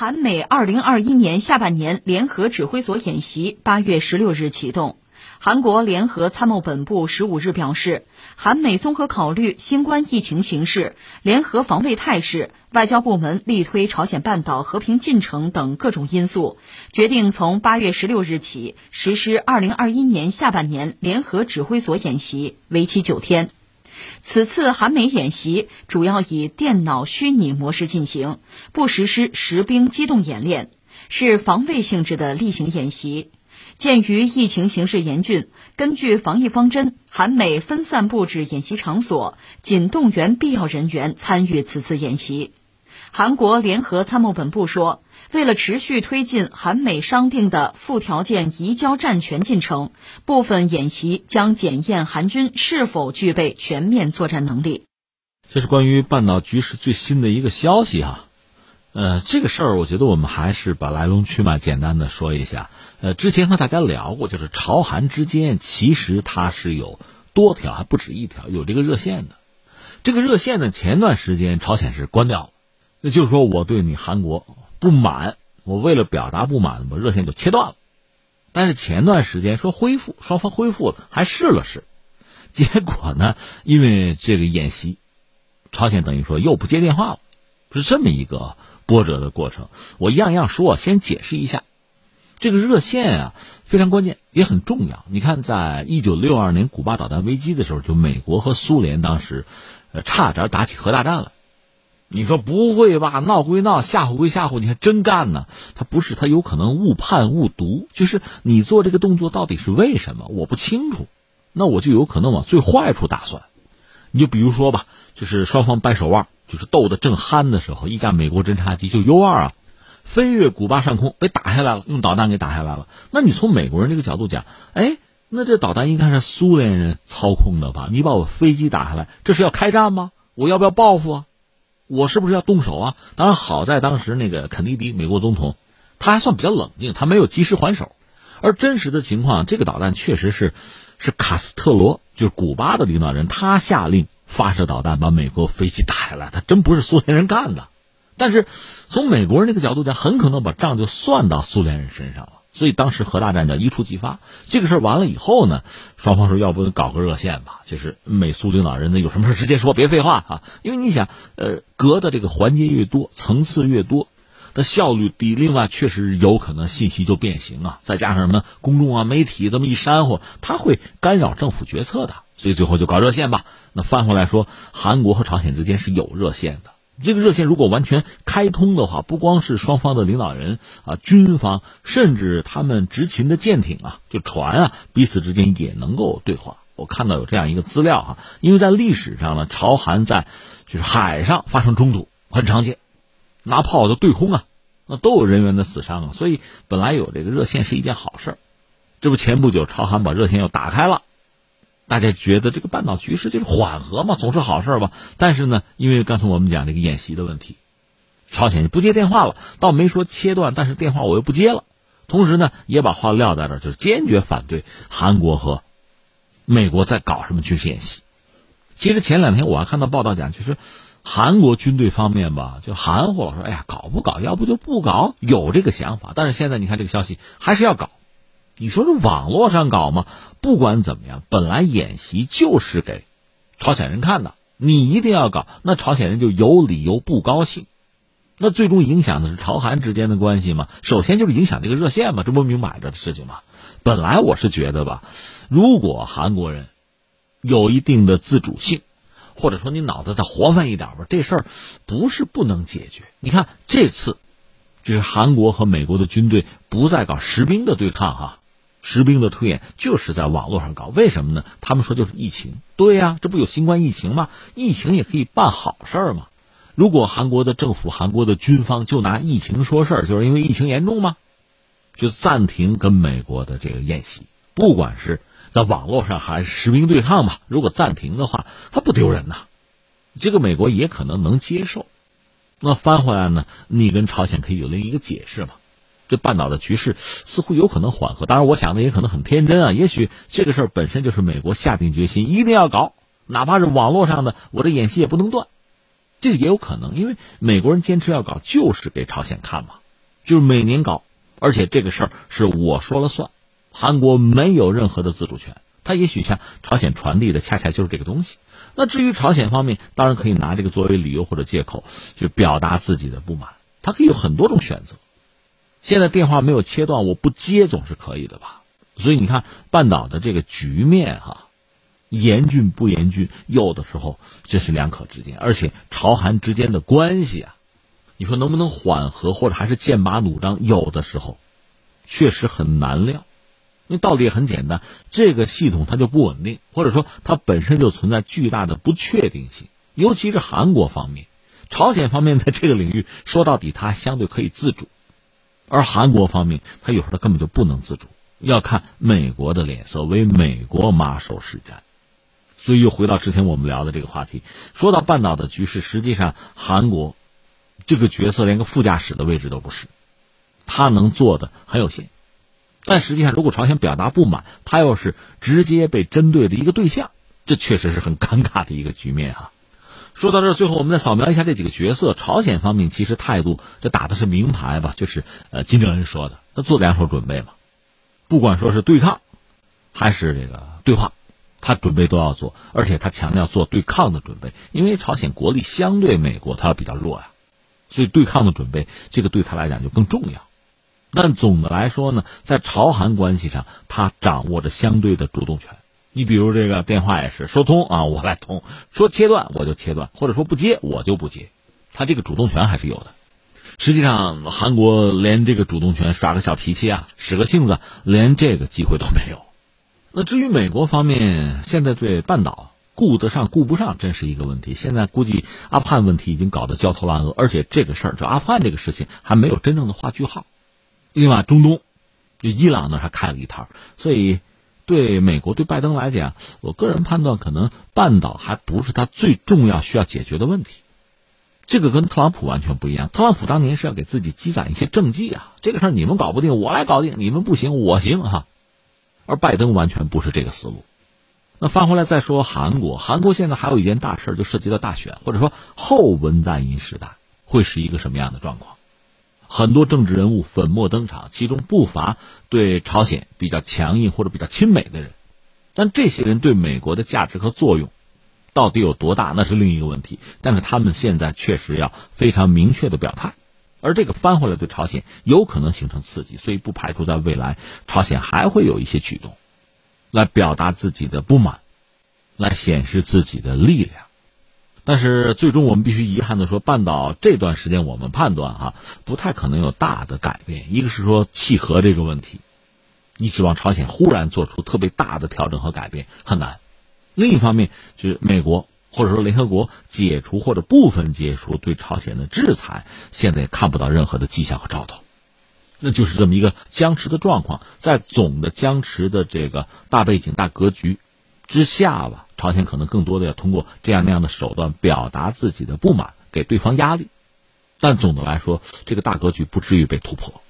韩美二零二一年下半年联合指挥所演习八月十六日启动。韩国联合参谋本部十五日表示，韩美综合考虑新冠疫情形势、联合防卫态势、外交部门力推朝鲜半岛和平进程等各种因素，决定从八月十六日起实施二零二一年下半年联合指挥所演习，为期九天。此次韩美演习主要以电脑虚拟模式进行，不实施实兵机动演练，是防卫性质的例行演习。鉴于疫情形势严峻，根据防疫方针，韩美分散布置演习场所，仅动员必要人员参与此次演习。韩国联合参谋本部说，为了持续推进韩美商定的附条件移交战权进程，部分演习将检验韩军是否具备全面作战能力。这是关于半岛局势最新的一个消息哈。呃，这个事儿我觉得我们还是把来龙去脉简单的说一下。呃，之前和大家聊过，就是朝韩之间其实它是有多条，还不止一条，有这个热线的。这个热线呢，前段时间朝鲜是关掉了。那就是说，我对你韩国不满，我为了表达不满，我热线就切断了。但是前段时间说恢复，双方恢复了，还试了试，结果呢，因为这个演习，朝鲜等于说又不接电话了，是这么一个波折的过程。我样样说，先解释一下，这个热线啊非常关键，也很重要。你看，在一九六二年古巴导弹危机的时候，就美国和苏联当时，差点打起核大战了。你说不会吧？闹归闹，吓唬归吓唬，你还真干呢？他不是，他有可能误判误读。就是你做这个动作到底是为什么？我不清楚，那我就有可能往最坏处打算。你就比如说吧，就是双方掰手腕，就是斗得正酣的时候，一架美国侦察机就 U 二啊，飞越古巴上空被打下来了，用导弹给打下来了。那你从美国人这个角度讲，哎，那这导弹应该是苏联人操控的吧？你把我飞机打下来，这是要开战吗？我要不要报复啊？我是不是要动手啊？当然，好在当时那个肯尼迪美国总统，他还算比较冷静，他没有及时还手。而真实的情况，这个导弹确实是是卡斯特罗，就是古巴的领导人，他下令发射导弹把美国飞机打下来，他真不是苏联人干的。但是从美国人那个角度讲，很可能把账就算到苏联人身上了。所以当时核大战叫一触即发。这个事儿完了以后呢，双方说要不搞个热线吧，就是美苏领导人呢有什么事直接说，别废话啊。因为你想，呃，隔的这个环节越多，层次越多，的效率低。另外，确实有可能信息就变形啊。再加上什么公众啊、媒体这么一煽乎，它会干扰政府决策的。所以最后就搞热线吧。那翻回来说，韩国和朝鲜之间是有热线的。这个热线如果完全开通的话，不光是双方的领导人啊，军方甚至他们执勤的舰艇啊，就船啊，彼此之间也能够对话。我看到有这样一个资料哈，因为在历史上呢，朝韩在就是海上发生冲突很常见，拿炮就对轰啊，那都有人员的死伤啊，所以本来有这个热线是一件好事这不前不久朝韩把热线又打开了。大家觉得这个半岛局势就是缓和嘛，总是好事吧？但是呢，因为刚才我们讲这个演习的问题，朝鲜不接电话了，倒没说切断，但是电话我又不接了。同时呢，也把话撂在这儿，就是坚决反对韩国和美国在搞什么军事演习。其实前两天我还看到报道讲，就是韩国军队方面吧，就含糊了，说：“哎呀，搞不搞？要不就不搞。”有这个想法，但是现在你看这个消息还是要搞。你说这网络上搞吗？不管怎么样，本来演习就是给朝鲜人看的，你一定要搞，那朝鲜人就有理由不高兴。那最终影响的是朝韩之间的关系吗？首先就是影响这个热线嘛，这不明摆着的事情吗？本来我是觉得吧，如果韩国人有一定的自主性，或者说你脑子再活泛一点吧，这事儿不是不能解决。你看这次，就是韩国和美国的军队不再搞实兵的对抗哈。实兵的推演就是在网络上搞，为什么呢？他们说就是疫情，对呀，这不有新冠疫情吗？疫情也可以办好事儿嘛。如果韩国的政府、韩国的军方就拿疫情说事儿，就是因为疫情严重吗？就暂停跟美国的这个演习，不管是在网络上还是实兵对抗吧。如果暂停的话，他不丢人呐，这个美国也可能能接受。那翻回来呢，你跟朝鲜可以有另一个解释嘛？这半岛的局势似乎有可能缓和，当然，我想的也可能很天真啊。也许这个事儿本身就是美国下定决心一定要搞，哪怕是网络上的，我的演习也不能断，这也有可能。因为美国人坚持要搞，就是给朝鲜看嘛。就是每年搞，而且这个事儿是我说了算，韩国没有任何的自主权。他也许向朝鲜传递的恰恰就是这个东西。那至于朝鲜方面，当然可以拿这个作为理由或者借口，就表达自己的不满。他可以有很多种选择。现在电话没有切断，我不接总是可以的吧？所以你看，半岛的这个局面哈，严峻不严峻？有的时候这是两可之间，而且朝韩之间的关系啊，你说能不能缓和，或者还是剑拔弩张？有的时候确实很难料。因为道理也很简单，这个系统它就不稳定，或者说它本身就存在巨大的不确定性，尤其是韩国方面。朝鲜方面在这个领域说到底，它相对可以自主，而韩国方面，他有时候他根本就不能自主，要看美国的脸色，为美国马首是瞻。所以又回到之前我们聊的这个话题，说到半岛的局势，实际上韩国这个角色连个副驾驶的位置都不是，他能做的很有限。但实际上，如果朝鲜表达不满，他又是直接被针对的一个对象，这确实是很尴尬的一个局面啊。说到这，最后我们再扫描一下这几个角色。朝鲜方面其实态度，这打的是明牌吧？就是呃，金正恩说的，他做两手准备嘛。不管说是对抗，还是这个对话，他准备都要做，而且他强调做对抗的准备，因为朝鲜国力相对美国，他要比较弱呀，所以对抗的准备，这个对他来讲就更重要。但总的来说呢，在朝韩关系上，他掌握着相对的主动权。你比如这个电话也是说通啊，我来通；说切断我就切断，或者说不接我就不接，他这个主动权还是有的。实际上，韩国连这个主动权耍个小脾气啊，使个性子，连这个机会都没有。那至于美国方面，现在对半岛顾得上顾不上，真是一个问题。现在估计阿富汗问题已经搞得焦头烂额，而且这个事儿，就阿富汗这个事情还没有真正的画句号。另外，中东，就伊朗那还开了一摊，所以。对美国对拜登来讲，我个人判断，可能半岛还不是他最重要需要解决的问题。这个跟特朗普完全不一样。特朗普当年是要给自己积攒一些政绩啊，这个事儿你们搞不定，我来搞定；你们不行，我行哈。而拜登完全不是这个思路。那翻回来再说韩国，韩国现在还有一件大事，就涉及到大选，或者说后文在寅时代会是一个什么样的状况？很多政治人物粉墨登场，其中不乏对朝鲜比较强硬或者比较亲美的人，但这些人对美国的价值和作用到底有多大，那是另一个问题。但是他们现在确实要非常明确的表态，而这个翻回来对朝鲜有可能形成刺激，所以不排除在未来朝鲜还会有一些举动，来表达自己的不满，来显示自己的力量。但是最终我们必须遗憾的说，半岛这段时间我们判断哈，不太可能有大的改变。一个是说契合这个问题，你指望朝鲜忽然做出特别大的调整和改变很难。另一方面，就是美国或者说联合国解除或者部分解除对朝鲜的制裁，现在也看不到任何的迹象和兆头，那就是这么一个僵持的状况。在总的僵持的这个大背景、大格局。之下吧，朝鲜可能更多的要通过这样那样的手段表达自己的不满，给对方压力，但总的来说，这个大格局不至于被突破。